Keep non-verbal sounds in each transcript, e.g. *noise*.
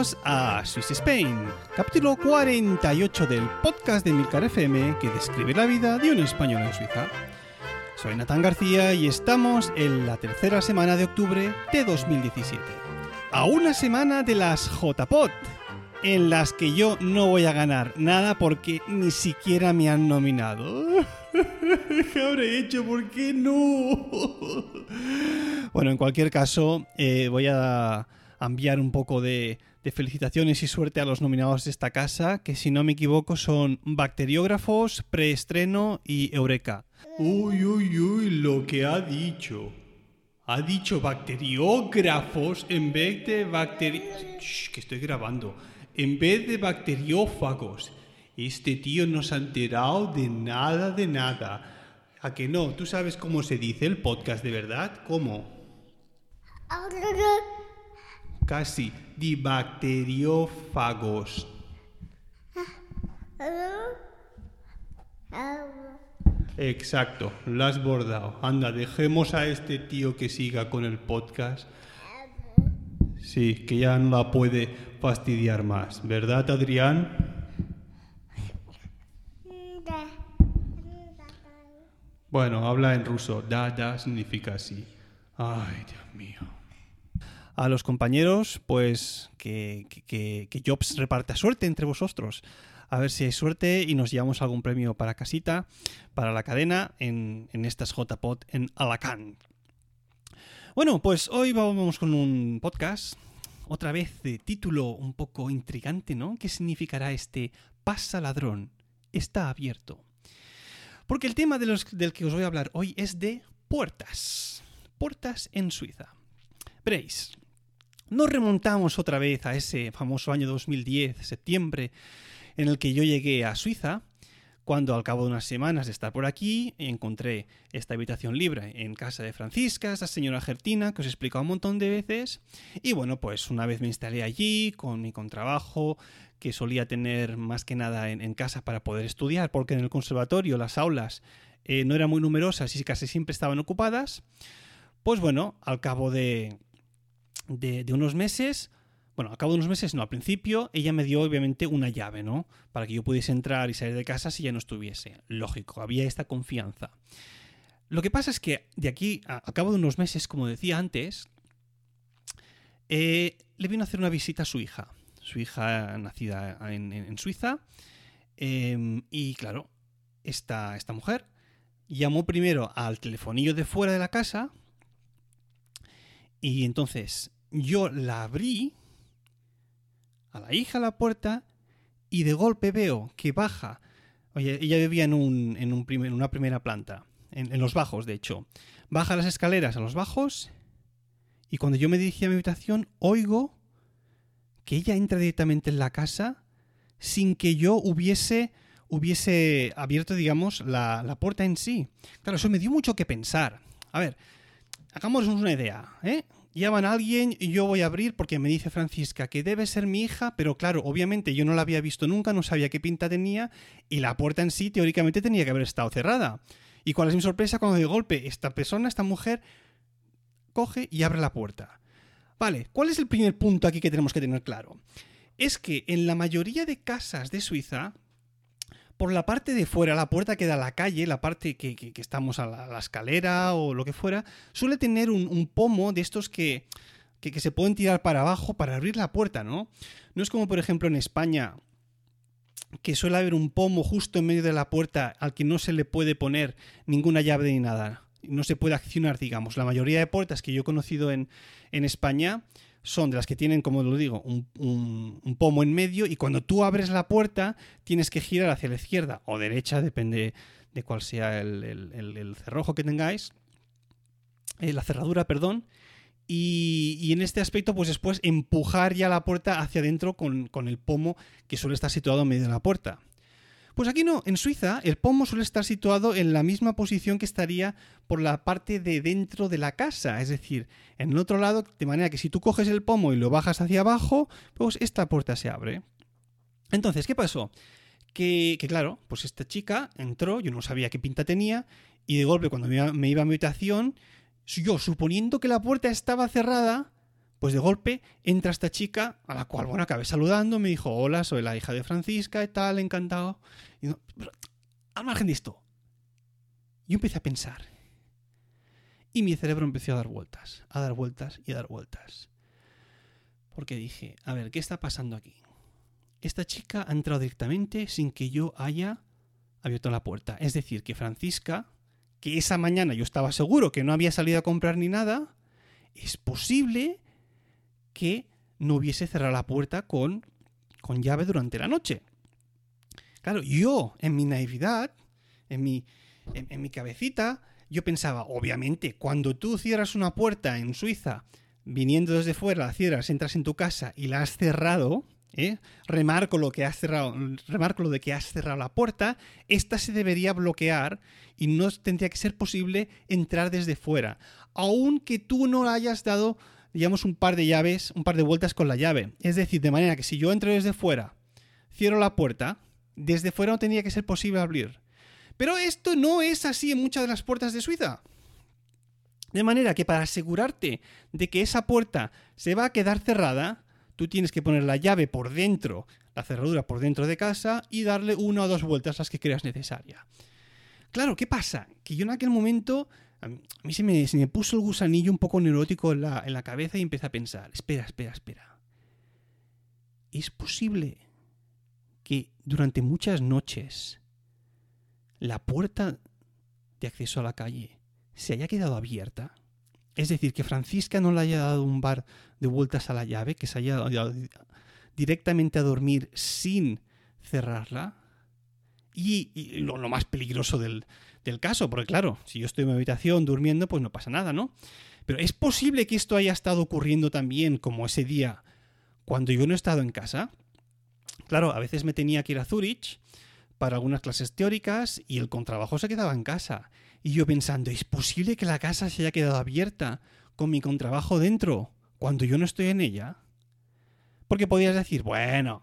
Bienvenidos a Swiss Spain, capítulo 48 del podcast de Milcar FM que describe la vida de un español en Suiza. Soy Natán García y estamos en la tercera semana de octubre de 2017. A una semana de las JPOT, en las que yo no voy a ganar nada porque ni siquiera me han nominado. *laughs* ¿Qué habré hecho? ¿Por qué no? *laughs* bueno, en cualquier caso, eh, voy a enviar un poco de, de felicitaciones y suerte a los nominados de esta casa, que si no me equivoco son Bacteriógrafos, Preestreno y Eureka. Uy, uy, uy, lo que ha dicho. Ha dicho bacteriógrafos en vez de bacteri... Shh, que estoy grabando. En vez de bacteriófagos. Este tío no se ha enterado de nada, de nada. ¿A que no? ¿Tú sabes cómo se dice el podcast de verdad? ¿Cómo? Casi. Di bacteriófagos. Exacto, lo has bordado. Anda, dejemos a este tío que siga con el podcast. Sí, que ya no la puede fastidiar más. ¿Verdad, Adrián? Bueno, habla en ruso. Da, da significa sí. Ay, Dios mío. A los compañeros, pues que, que, que, Jobs reparta suerte entre vosotros. A ver si hay suerte y nos llevamos algún premio para casita, para la cadena, en, en estas JPod en Alacant. Bueno, pues hoy vamos con un podcast, otra vez de título un poco intrigante, ¿no? ¿Qué significará este pasa ladrón? Está abierto. Porque el tema de los, del que os voy a hablar hoy es de puertas. Puertas en Suiza. Veréis, nos remontamos otra vez a ese famoso año 2010, septiembre, en el que yo llegué a Suiza, cuando al cabo de unas semanas de estar por aquí encontré esta habitación libre en casa de Francisca, esa señora Gertina, que os he explicado un montón de veces, y bueno, pues una vez me instalé allí con mi contrabajo, que solía tener más que nada en, casa para poder estudiar, porque en el conservatorio las aulas eh, no eran muy numerosas y casi siempre estaban ocupadas, pues bueno, al cabo de, de, unos meses bueno, al cabo de unos meses, no, al principio ella me dio obviamente una llave, ¿no? Para que yo pudiese entrar y salir de casa si ya no estuviese. Lógico, había esta confianza. Lo que pasa es que de aquí, a, a cabo de unos meses, como decía antes, eh, le vino a hacer una visita a su hija. Su hija nacida en, en, Suiza. Eh, y claro, esta, esta mujer llamó primero al telefonillo de fuera de la casa. Y entonces yo la abrí a la hija la puerta y de golpe veo que baja. Oye, ella vivía en, un, en, un primer, en una primera planta, en, los bajos, de hecho. Baja las escaleras a los bajos y cuando yo me dirigí a mi habitación, oigo que ella entra directamente en la casa sin que yo hubiese, hubiese abierto, digamos, la, la puerta en sí. Claro, eso me dio mucho que pensar. A ver, hagámonos una idea, ¿eh? Llaman a alguien yo voy a abrir porque me dice Francisca que debe ser mi hija, pero claro, obviamente yo no la había visto nunca, no sabía qué pinta tenía y la puerta en sí teóricamente tenía que haber estado cerrada. ¿Y cuál es mi sorpresa cuando de golpe esta persona, esta mujer, coge y abre la puerta? Vale, ¿cuál es el primer punto aquí que tenemos que tener claro? Es que en la mayoría de casas de Suiza, por la parte de fuera, la puerta que da a la calle, la parte que, estamos a la, escalera o lo que fuera, suele tener un, pomo de estos que, que, se pueden tirar para abajo para abrir la puerta, ¿no? No es como, por ejemplo, en España, que suele haber un pomo justo en medio de la puerta al que no se le puede poner ninguna llave ni nada. No se puede accionar, digamos. La mayoría de puertas que yo he conocido en, en España son de las que tienen, como lo digo, un, pomo en medio y cuando tú abres la puerta tienes que girar hacia la izquierda o derecha, depende de cuál sea el, cerrojo que tengáis, eh, la cerradura, perdón, y, en este aspecto, pues después empujar ya la puerta hacia adentro con, el pomo que suele estar situado en medio de la puerta. Pues aquí no, en Suiza el pomo suele estar situado en la misma posición que estaría por la parte de dentro de la casa, es decir, en el otro lado, de manera que si tú coges el pomo y lo bajas hacia abajo, pues esta puerta se abre. Entonces, ¿qué pasó? Que, claro, pues esta chica entró, yo no sabía qué pinta tenía, y de golpe cuando me iba, me iba a mi habitación, yo, suponiendo que la puerta estaba cerrada, pues de golpe entra esta chica, a la cual, bueno, acabé saludando, me dijo, hola, soy la hija de Francisca y tal, encantado. Y pero, al margen de esto, yo empecé a pensar. Y mi cerebro empezó a dar vueltas, a dar vueltas y a dar vueltas. Porque dije, a ver, ¿qué está pasando aquí? Esta chica ha entrado directamente sin que yo haya abierto la puerta. Es decir, que Francisca que esa mañana yo estaba seguro que no había salido a comprar ni nada, es posible que no hubiese cerrado la puerta con, con llave durante la noche. Claro, yo en mi naividad, en mi, en, mi cabecita, yo pensaba, obviamente, cuando tú cierras una puerta en Suiza, viniendo desde fuera, la cierras, entras en tu casa y la has cerrado, ¿eh? remarco lo que has cerrado, remarco lo de que has cerrado la puerta, esta se debería bloquear y no tendría que ser posible entrar desde fuera, aunque tú no hayas dado, digamos, un par de llaves, un par de vueltas con la llave. Es decir, de manera que si yo entro desde fuera, cierro la puerta, desde fuera no tendría que ser posible abrir. Pero esto no es así en muchas de las puertas de Suiza. De manera que para asegurarte de que esa puerta se va a quedar cerrada, tú tienes que poner la llave por dentro, la cerradura por dentro de casa y darle una o dos vueltas las que creas necesaria. Claro, ¿qué pasa? Que yo en aquel momento, a mí se me, puso el gusanillo un poco neurótico en la, en la cabeza y empecé a pensar, espera, espera, espera. ¿Es posible que durante muchas noches la puerta de acceso a la calle se haya quedado abierta? Es decir, que Francisca no le haya dado un bar de vueltas a la llave, que se haya dado directamente a dormir sin cerrarla. Y, lo, más peligroso del, del, caso, porque claro, si yo estoy en mi habitación durmiendo, pues no pasa nada, ¿no? Pero es posible que esto haya estado ocurriendo también como ese día cuando yo no he estado en casa. Claro, a veces me tenía que ir a Zurich para algunas clases teóricas y el contrabajo se quedaba en casa. Y yo pensando, ¿es posible que la casa se haya quedado abierta con mi contrabajo dentro cuando yo no estoy en ella? Porque podías decir, bueno,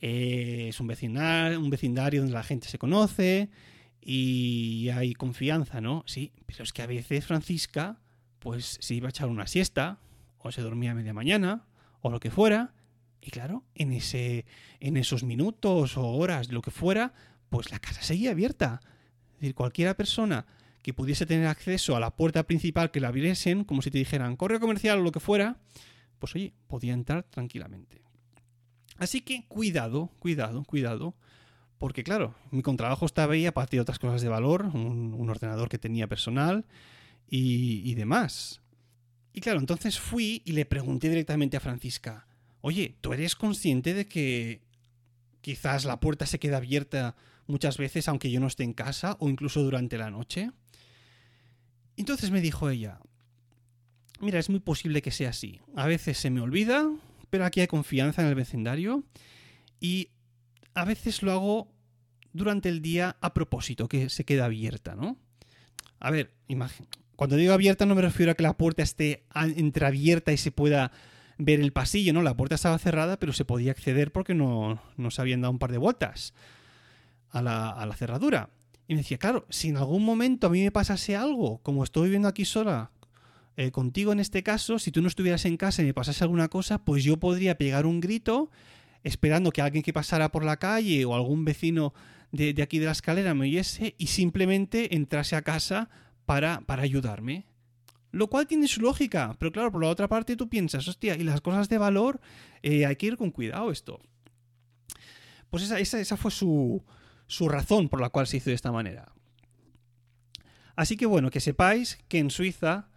es un vecindario, un vecindario donde la gente se conoce y hay confianza, ¿no? Sí, pero es que a veces Francisca, pues se iba a echar una siesta, o se dormía a media mañana, o lo que fuera, y claro, en, ese, en esos minutos o horas, lo que fuera, pues la casa seguía abierta. Es decir, cualquiera persona que pudiese tener acceso a la puerta principal que la abriesen, como si te dijeran correo comercial o lo que fuera, pues oye, podía entrar tranquilamente. Así que cuidado, cuidado, cuidado, porque claro, mi contrabajo estaba ahí, aparte de otras cosas de valor, un, ordenador que tenía personal y, y demás. Y claro, entonces fui y le pregunté directamente a Francisca, oye, ¿tú eres consciente de que quizás la puerta se queda abierta muchas veces aunque yo no esté en casa o incluso durante la noche. Entonces me dijo ella, mira, es muy posible que sea así. A veces se me olvida, pero aquí hay confianza en el vecindario y a veces lo hago durante el día a propósito, que se queda abierta, ¿no? A ver, Cuando digo abierta no me refiero a que la puerta esté entreabierta y se pueda ver el pasillo, ¿no? La puerta estaba cerrada, pero se podía acceder porque no, no se habían dado un par de vueltas a la, cerradura. Y me decía, claro, si en algún momento a mí me pasase algo, como estoy viviendo aquí sola, eh, contigo en este caso, si tú no estuvieras en casa y me pasase alguna cosa, pues yo podría pegar un grito esperando que alguien que pasara por la calle o algún vecino de, aquí de la escalera me oyese y simplemente entrase a casa para, para ayudarme. Lo cual tiene su lógica, pero claro, por la otra parte tú piensas, hostia, y las cosas de valor, eh, hay que ir con cuidado esto. Pues esa, esa, fue su, su razón por la cual se hizo de esta manera. Así que bueno, que sepáis que en Suiza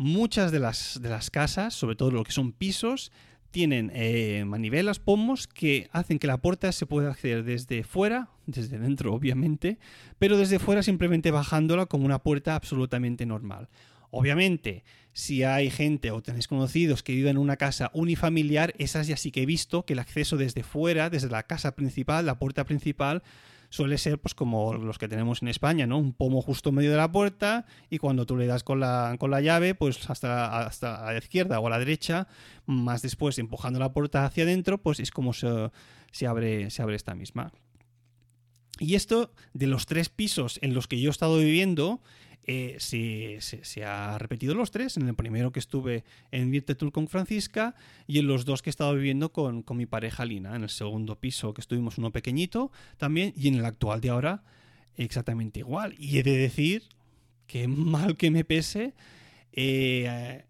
muchas de las, de las casas, sobre todo lo que son pisos, tienen eh, manivelas, pomos, que hacen que la puerta se pueda acceder desde fuera, desde dentro *laughs* obviamente, pero desde fuera simplemente bajándola como una puerta absolutamente normal. Obviamente, si hay gente o tenéis conocidos que viven en una casa unifamiliar, esas ya sí que he visto que el acceso desde fuera, desde la casa principal, la puerta principal, suele ser pues como los que tenemos en España, ¿no? Un pomo justo en medio de la puerta y cuando tú le das con la, con la llave, pues hasta, hasta a la izquierda o a la derecha, más después empujando la puerta hacia adentro, pues es como se, se, abre, se abre esta misma. Y esto de los tres pisos en los que yo he estado viviendo, eh, se, ha repetido los tres. En el primero que estuve en Virtetul con Francisca y en los dos que he estado viviendo con, mi pareja Lina. En el segundo piso que estuvimos uno pequeñito también y en el actual de ahora exactamente igual. Y he de decir que mal que me pese, eh,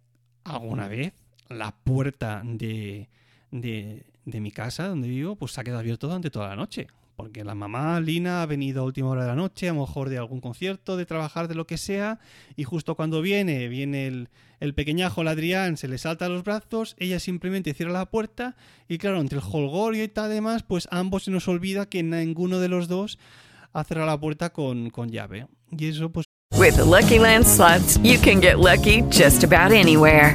alguna vez la puerta de, de, de mi casa donde vivo pues se ha quedado abierto durante toda la noche porque la mamá Lina ha venido a última hora de la noche, a lo mejor de algún concierto, de trabajar, de lo que sea, y justo cuando viene, viene el, el pequeñajo, el Adrián, se le salta a los brazos, ella simplemente cierra la puerta, y claro, entre el holgorio y tal demás, pues ambos se nos olvida que ninguno de los dos ha cerrado la puerta con, con llave. Y eso pues... With Lucky Land slots, you can get lucky just about anywhere.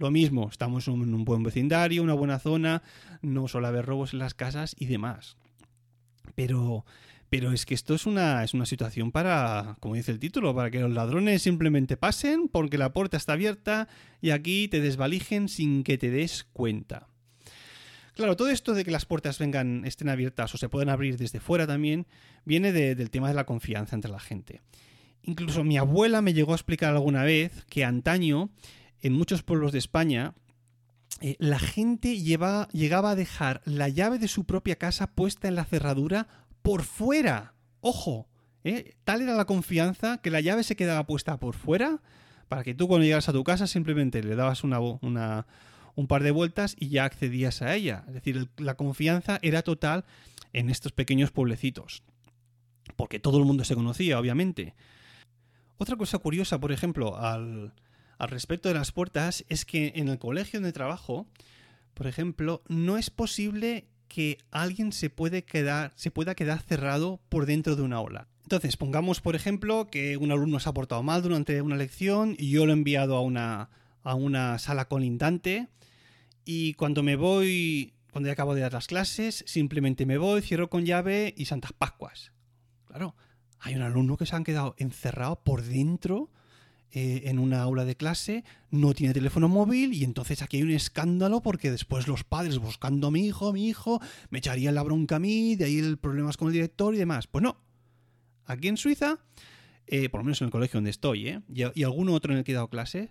Lo mismo, estamos en un buen vecindario, una buena zona, no suele haber robos en las casas y demás. Pero, pero es que esto es una, es una situación para, como dice el título, para que los ladrones simplemente pasen porque la puerta está abierta y aquí te desvalijen sin que te des cuenta. Claro, todo esto de que las puertas vengan, estén abiertas o se puedan abrir desde fuera también, viene del tema de la confianza entre la gente. Incluso mi abuela me llegó a explicar alguna vez que antaño en muchos pueblos de España, eh, la gente llegaba a dejar la llave de su propia casa puesta en la cerradura por fuera. Ojo, eh, tal era la confianza que la llave se quedaba puesta por fuera para que tú cuando llegas a tu casa simplemente le dabas una, un par de vueltas y ya accedías a ella. Es decir, la confianza era total en estos pequeños pueblecitos. Porque todo el mundo se conocía, obviamente. Otra cosa curiosa, por ejemplo, al, al respecto de las puertas es que en el colegio donde trabajo, por ejemplo, no es posible que alguien se, puede quedar, se pueda quedar cerrado por dentro de una aula. Entonces, pongamos, por ejemplo, que un alumno se ha portado mal durante una lección y yo lo he enviado a una, a una sala colindante y cuando me voy, cuando ya acabo de dar las clases, simplemente me voy, cierro con llave y Santas Pascuas. Claro, hay un alumno que se han quedado encerrado por dentro eh, en una aula de clase, no tiene teléfono móvil y entonces aquí hay un escándalo porque después los padres buscando a mi hijo, mi hijo, me echarían la bronca a mí, de ahí el problemas con el director y demás. Pues no. Aquí en Suiza, eh, por lo menos en el colegio donde estoy, ¿eh? y, alguno otro en el que he dado clase,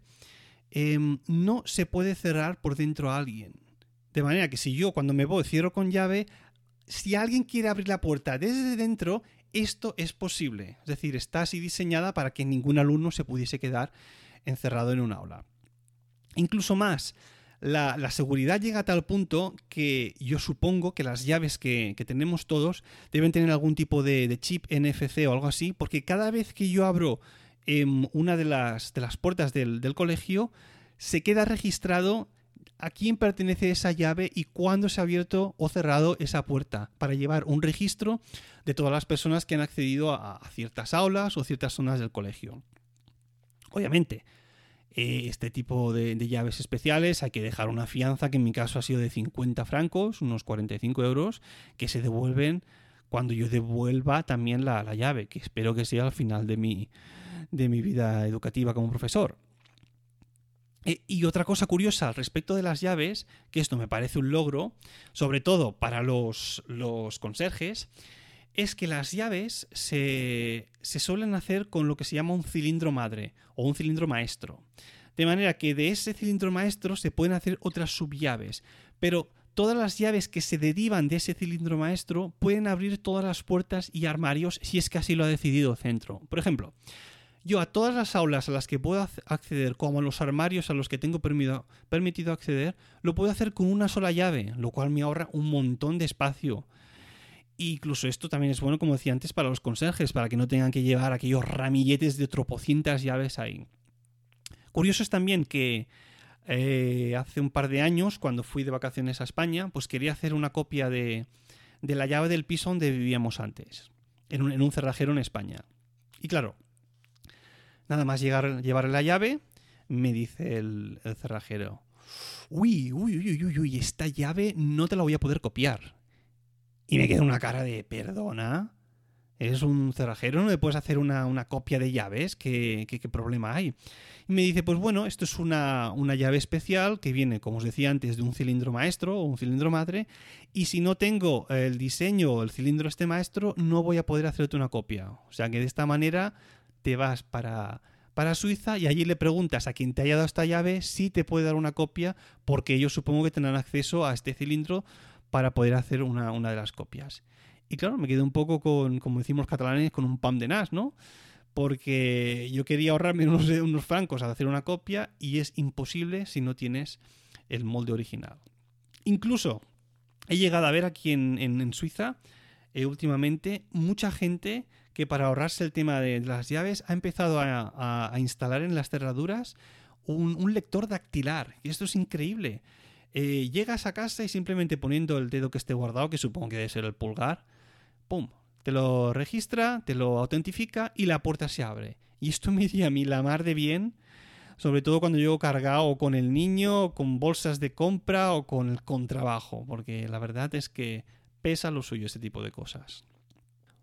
em, no se puede cerrar por dentro a alguien. De manera que si yo cuando me voy cierro con llave, si alguien quiere abrir la puerta desde dentro, esto es posible. Es decir, está así diseñada para que ningún alumno se pudiese quedar encerrado en un aula. Incluso más, la, seguridad llega a tal punto que yo supongo que las llaves que, tenemos todos deben tener algún tipo de, chip NFC o algo así, porque cada vez que yo abro em, una de las, de las puertas del, del colegio, se queda registrado a quién pertenece esa llave y cuándo se ha abierto o cerrado esa puerta, para llevar un registro de todas las personas que han accedido a, ciertas aulas o ciertas zonas del colegio. Obviamente, eh, este tipo de, llaves especiales hay que dejar una fianza que en mi caso ha sido de 50 francos, unos 45 euros, que se devuelven cuando yo devuelva también la, la llave, que espero que sea al final de mi, de mi vida educativa como profesor. Eh, y otra cosa curiosa al respecto de las llaves, que esto me parece un logro, sobre todo para los, los conserjes, es que las llaves se, se, suelen hacer con lo que se llama un cilindro madre o un cilindro maestro. De manera que de ese cilindro maestro se pueden hacer otras subllaves, pero todas las llaves que se derivan de ese cilindro maestro pueden abrir todas las puertas y armarios si es que así lo ha decidido el centro. Por ejemplo, yo a todas las aulas a las que puedo acceder, como a los armarios a los que tengo permitido acceder, lo puedo hacer con una sola llave, lo cual me ahorra un montón de espacio. incluso esto también es bueno, como decía antes, para los conserjes, para que no tengan que llevar aquellos ramilletes de tropocientas llaves ahí. Curioso es también que eh, hace un par de años, cuando fui de vacaciones a España, pues quería hacer una copia de, la llave del piso donde vivíamos antes, en un, en un cerrajero en España. Y claro, Nada más llegar, llevar la llave, me dice el, cerrajero. Uy, uy, uy, uy, uy, esta llave no te la voy a poder copiar. Y me queda una cara de, perdona, eres un cerrajero, no le puedes hacer una, copia de llaves, ¿Qué, ¿Qué, problema hay? Y me dice, pues bueno, esto es una, una, llave especial que viene, como os decía antes, de un cilindro maestro o un cilindro madre, y si no tengo el diseño o el cilindro este maestro, no voy a poder hacerte una copia. O sea que de esta manera te vas para, para Suiza y allí le preguntas a quien te haya dado esta llave si te puede dar una copia, porque ellos supongo que tendrán acceso a este cilindro para poder hacer una, una de las copias. Y claro, me quedé un poco con, como decimos catalanes, con un pam de nas, ¿no? Porque yo quería ahorrarme unos, *laughs* unos francos al hacer una copia y es imposible si no tienes el molde original. Incluso he llegado a ver aquí en, en, Suiza eh, últimamente mucha gente que para ahorrarse el tema de las llaves ha empezado a, instalar en las cerraduras un, lector dactilar. Y esto es increíble. Eh, llegas a casa y simplemente poniendo el dedo que esté guardado, que supongo que debe ser el pulgar, ¡pum! Te lo registra, te lo autentifica y la puerta se abre. Y esto *laughs* me dio a mí la mar de bien, sobre todo cuando llego cargado con el niño, con bolsas de compra o con el contrabajo, porque la verdad es que pesa lo suyo este tipo de cosas.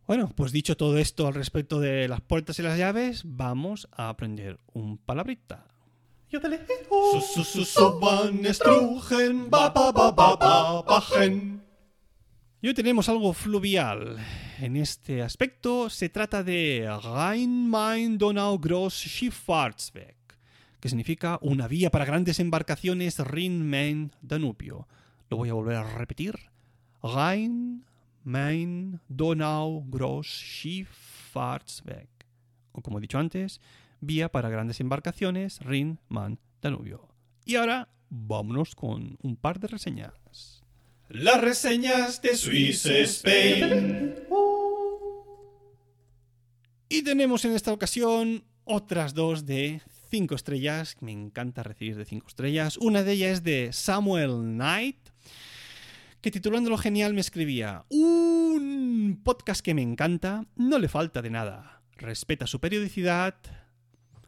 Bueno, pues dicho todo esto al respecto de las puertas y las llaves, vamos a aprender un palabrita. Y hoy tenemos algo fluvial. En este aspecto se trata de Rhein-Main-Donau-Groß-Schifffahrtsweg, que significa una vía para grandes embarcaciones Rin-Main-Danubio. Lo voy a volver a repetir. Rhein Main, Donau, Gross, Schifffahrtsweg. O como he dicho antes, vía para grandes embarcaciones, Rin, Man, Danubio. Y ahora, vámonos con un par de reseñas. Las reseñas de Swiss Spain. Y tenemos en esta ocasión otras dos de 5 estrellas. Me encanta recibir de 5 estrellas. Una de ellas es de Samuel Knight que titulándolo genial me escribía, un podcast que me encanta, no le falta de nada, respeta su periodicidad,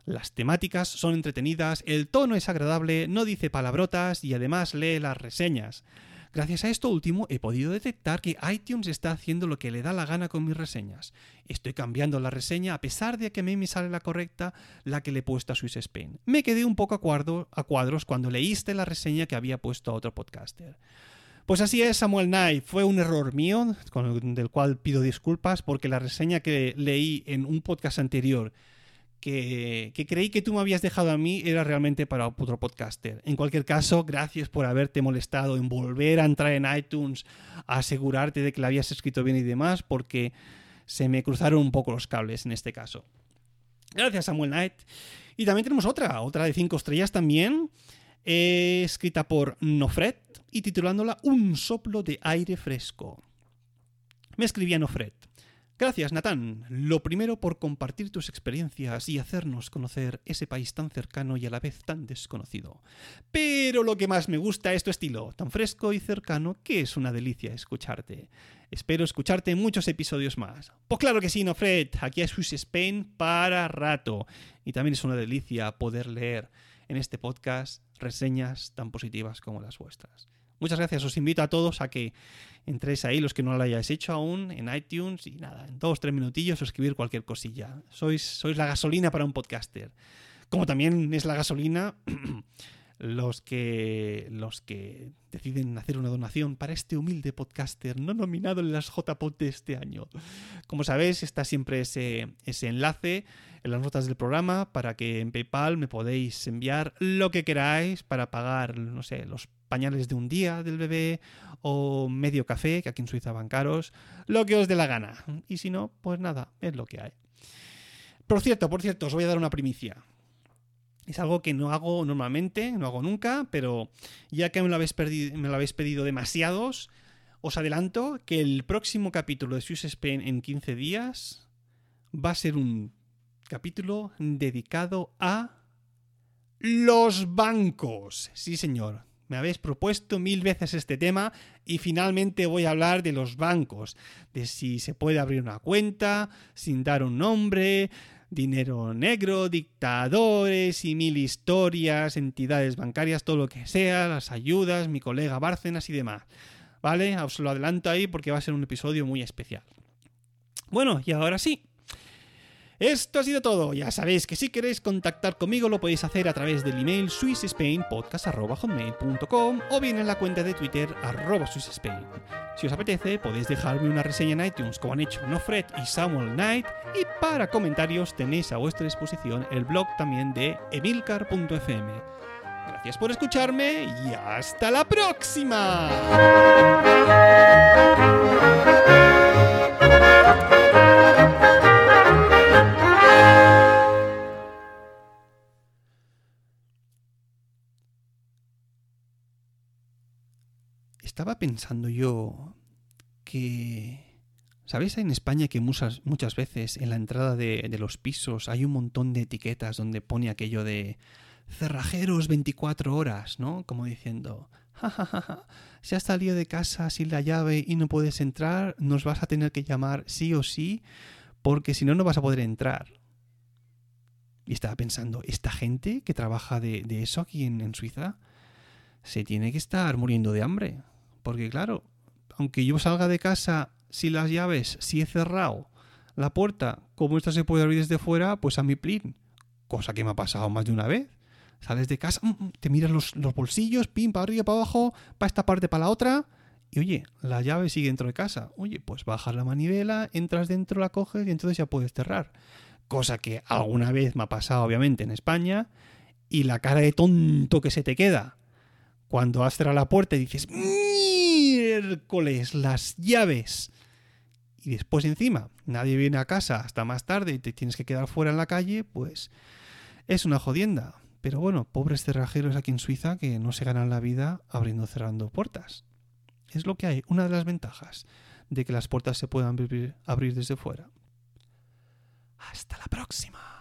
las temáticas son entretenidas, el tono es agradable, no dice palabrotas y además lee las reseñas. Gracias a esto último he podido detectar que iTunes está haciendo lo que le da la gana con mis reseñas. Estoy cambiando la reseña a pesar de que a mí me sale la correcta, la que le he puesto a Swiss Spain. Me quedé un poco a, a cuadros cuando leíste la reseña que había puesto a otro podcaster. Pues así es, Samuel Knight. Fue un error mío, del cual pido disculpas, porque la reseña que leí en un podcast anterior, que, creí que tú me habías dejado a mí, era realmente para otro podcaster. En cualquier caso, gracias por haberte molestado en volver a entrar en iTunes, a asegurarte de que la habías escrito bien y demás, porque se me cruzaron un poco los cables en este caso. Gracias, Samuel Knight. Y también tenemos otra, otra de cinco estrellas también, escrita por Nofret y titulándola Un soplo de aire fresco. Me escribía Nofret. Gracias, Natán. Lo primero por compartir tus experiencias y hacernos conocer ese país tan cercano y a la vez tan desconocido. Pero lo que más me gusta es tu estilo, tan fresco y cercano que es una delicia escucharte. Espero escucharte en muchos episodios más. Pues claro que sí, no Fred. Aquí es Swiss Spain para rato. Y también es una delicia poder leer en este podcast reseñas tan positivas como las vuestras. Muchas gracias, os invito a todos a que entréis ahí, los que no lo hayáis hecho aún, en iTunes y nada, en dos, tres minutillos escribir cualquier cosilla. Sois, sois la gasolina para un podcaster. Como también es la gasolina *clears throat* los que, los que deciden hacer una donación para este humilde podcaster no nominado en las JPod de este año. Como sabéis, está siempre ese, ese enlace en las notas del programa para que en PayPal me podéis enviar lo que queráis para pagar, no sé, los pañales de un día del bebé o medio café, que aquí en Suiza van caros, lo que os dé la gana. Y si no, pues nada, es lo que hay. Por cierto, por cierto, os voy a dar una primicia. Es algo que no hago normalmente, no hago nunca, pero ya que me lo habéis, me lo habéis pedido demasiados, os adelanto que el próximo capítulo de Swiss Spain en 15 días va a ser un capítulo dedicado a los bancos. Sí, señor. Me habéis propuesto mil veces este tema y finalmente voy a hablar de los bancos, de si se puede abrir una cuenta sin dar un nombre, dinero negro, dictadores y mil historias, entidades bancarias, todo lo que sea, las ayudas, mi colega Bárcenas y demás. ¿Vale? Os lo adelanto ahí porque va a ser un episodio muy especial. Bueno, y ahora sí, esto ha sido todo. Ya sabéis que si queréis contactar conmigo lo podéis hacer a través del email swissspainpodcast.com o bien en la cuenta de Twitter arroba swissspain. Si os apetece podéis dejarme una reseña en iTunes como han hecho Nofred y Samuel Knight y para comentarios tenéis a vuestra disposición el blog también de emilcar.fm. Gracias por escucharme y hasta la próxima. Estaba pensando yo que... ¿Sabéis en España que muchas, muchas veces en la entrada de, los pisos hay un montón de etiquetas donde pone aquello de cerrajeros 24 horas, ¿no? Como diciendo, jajaja, ja, ja, si has salido de casa sin la llave y no puedes entrar, nos vas a tener que llamar sí o sí, porque si no, no vas a poder entrar. Y estaba pensando, ¿esta gente que trabaja de, eso aquí en Suiza se tiene que estar muriendo de hambre? Porque claro, aunque yo salga de casa sin las llaves, si he cerrado la puerta, como esta se puede abrir desde fuera, pues a mi plin. Cosa que me ha pasado más de una vez. Sales de casa, mm, mm, te miras los, los bolsillos, pim, para arriba, para abajo, para esta parte, para la otra. Y oye, la llave sigue dentro de casa. Oye, pues bajas la manivela, entras dentro, la coges y entonces ya puedes cerrar. Cosa que alguna vez me ha pasado, obviamente, en España. Y la cara de tonto que se te queda cuando has cerrado la puerta y dices, miércoles, las llaves. Y después encima, nadie viene a casa hasta más tarde y te tienes que quedar fuera en la calle, pues es una jodienda. Pero bueno, pobres cerrajeros aquí en Suiza que no se ganan la vida abriendo cerrando puertas. Es lo que hay, una de las ventajas de que las puertas se puedan abrir desde fuera. Hasta la próxima.